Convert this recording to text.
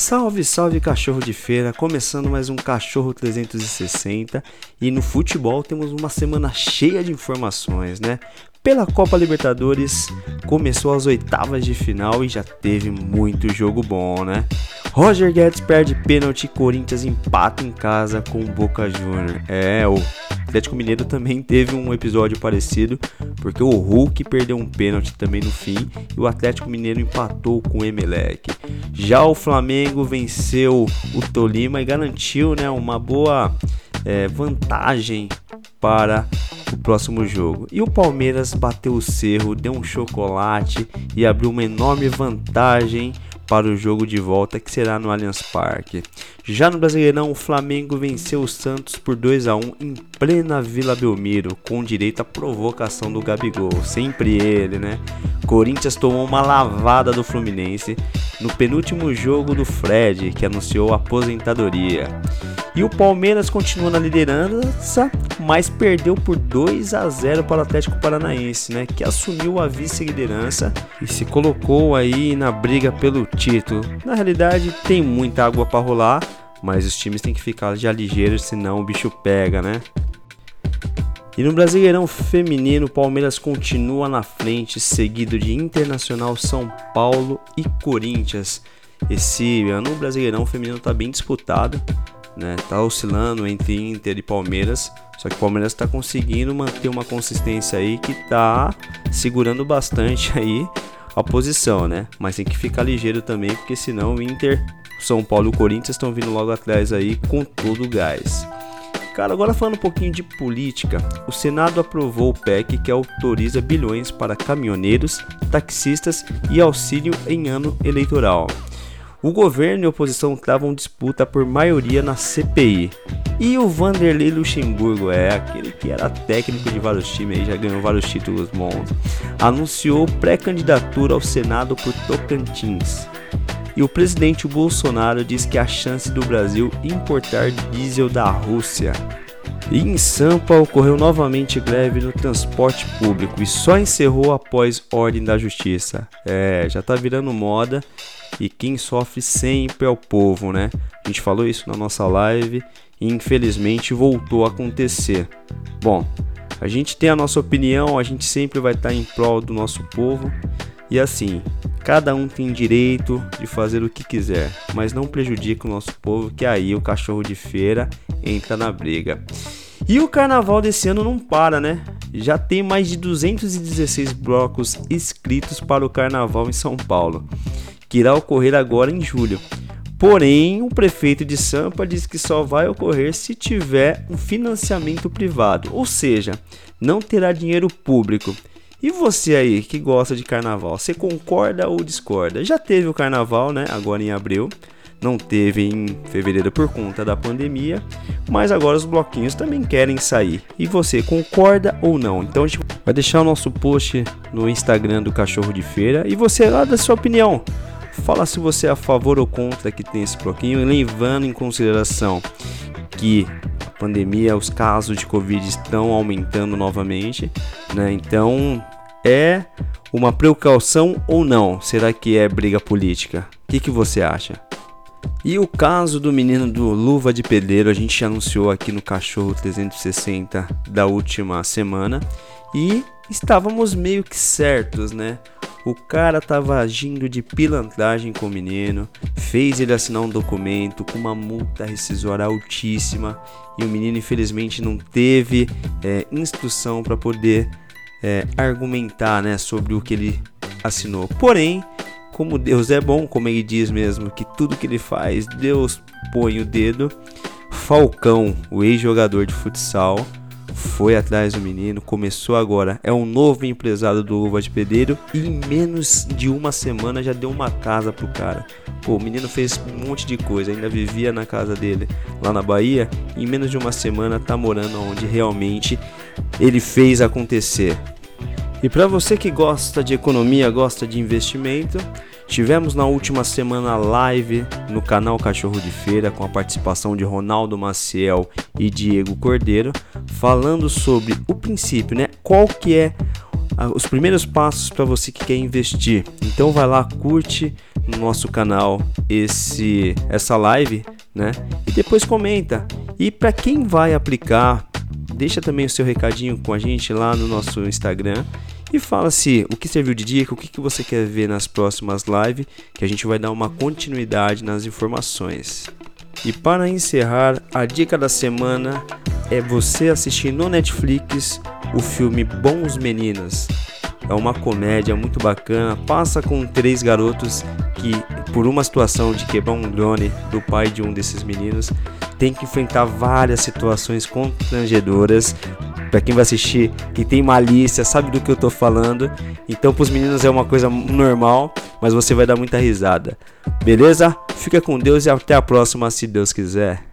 Salve, salve cachorro de feira, começando mais um Cachorro 360 e no futebol temos uma semana cheia de informações, né? Pela Copa Libertadores começou as oitavas de final e já teve muito jogo bom, né? Roger Guedes perde pênalti, Corinthians empata em casa com Boca Juniors. É, o Atlético Mineiro também teve um episódio parecido, porque o Hulk perdeu um pênalti também no fim e o Atlético Mineiro empatou com o Emelec. Já o Flamengo venceu o Tolima e garantiu né, uma boa é, vantagem para o próximo jogo. E o Palmeiras bateu o cerro, deu um chocolate e abriu uma enorme vantagem para o jogo de volta que será no Allianz Parque. Já no Brasileirão, o Flamengo venceu o Santos por 2 a 1 em plena Vila Belmiro, com direito à provocação do Gabigol, sempre ele, né? Corinthians tomou uma lavada do Fluminense no penúltimo jogo do Fred, que anunciou aposentadoria. E o Palmeiras continua na liderança, mas perdeu por 2 a 0 para o Atlético Paranaense, né, que assumiu a vice-liderança e se colocou aí na briga pelo título. Na realidade, tem muita água para rolar, mas os times têm que ficar já ligeiros, senão o bicho pega, né? E no Brasileirão Feminino, Palmeiras continua na frente, seguido de Internacional São Paulo e Corinthians. Esse ano o Brasileirão Feminino está bem disputado né? Tá oscilando entre Inter e Palmeiras, só que o Palmeiras está conseguindo manter uma consistência aí que tá segurando bastante aí a posição, né? Mas tem que ficar ligeiro também, porque senão o Inter, São Paulo e o Corinthians estão vindo logo atrás aí com todo o gás. Cara, agora falando um pouquinho de política, o Senado aprovou o PEC que autoriza bilhões para caminhoneiros, taxistas e auxílio em ano eleitoral. O governo e a oposição travam disputa por maioria na CPI. E o Vanderlei Luxemburgo, é aquele que era técnico de vários times e já ganhou vários títulos bons, anunciou pré-candidatura ao Senado por Tocantins. E o presidente Bolsonaro diz que a chance do Brasil importar diesel da Rússia. E em Sampa ocorreu novamente greve no transporte público e só encerrou após ordem da justiça. É, já tá virando moda e quem sofre sempre é o povo, né? A gente falou isso na nossa live e infelizmente voltou a acontecer. Bom, a gente tem a nossa opinião, a gente sempre vai estar em prol do nosso povo e assim, cada um tem direito de fazer o que quiser, mas não prejudique o nosso povo, que aí o cachorro de feira entra na briga. E o carnaval desse ano não para, né? Já tem mais de 216 blocos inscritos para o carnaval em São Paulo que irá ocorrer agora em julho. Porém, o prefeito de Sampa diz que só vai ocorrer se tiver um financiamento privado, ou seja, não terá dinheiro público. E você aí que gosta de carnaval, você concorda ou discorda? Já teve o carnaval, né? Agora em abril, não teve em fevereiro por conta da pandemia, mas agora os bloquinhos também querem sair. E você concorda ou não? Então a gente vai deixar o nosso post no Instagram do Cachorro de Feira e você lá da sua opinião. Fala se você é a favor ou contra que tem esse bloquinho, levando em consideração que a pandemia, os casos de Covid estão aumentando novamente, né? Então é uma precaução ou não? Será que é briga política? O que, que você acha? E o caso do menino do Luva de Pedreiro, a gente anunciou aqui no Cachorro 360 da última semana e estávamos meio que certos, né? O cara tava agindo de pilantragem com o menino, fez ele assinar um documento com uma multa rescisória altíssima e o menino infelizmente não teve é, instrução para poder é, argumentar né, sobre o que ele assinou. Porém, como Deus é bom, como ele diz mesmo, que tudo que ele faz, Deus põe o dedo. Falcão, o ex-jogador de futsal, foi atrás do menino, começou agora, é um novo empresário do Luva de Pedreiro e em menos de uma semana já deu uma casa pro cara. Pô, o menino fez um monte de coisa, ainda vivia na casa dele lá na Bahia, em menos de uma semana tá morando onde realmente ele fez acontecer. E para você que gosta de economia, gosta de investimento, Tivemos na última semana live no canal Cachorro de Feira com a participação de Ronaldo Maciel e Diego Cordeiro, falando sobre o princípio, né? Qual que é os primeiros passos para você que quer investir. Então vai lá, curte no nosso canal esse essa live, né? E depois comenta. E para quem vai aplicar, deixa também o seu recadinho com a gente lá no nosso Instagram e fala se o que serviu de dica, o que, que você quer ver nas próximas lives, que a gente vai dar uma continuidade nas informações. E para encerrar, a dica da semana é você assistir no Netflix o filme Bons Meninos. É uma comédia muito bacana, passa com três garotos que, por uma situação de quebrar um drone do pai de um desses meninos, tem que enfrentar várias situações constrangedoras. Para quem vai assistir, quem tem malícia, sabe do que eu tô falando. Então, para os meninos é uma coisa normal, mas você vai dar muita risada. Beleza? Fica com Deus e até a próxima, se Deus quiser.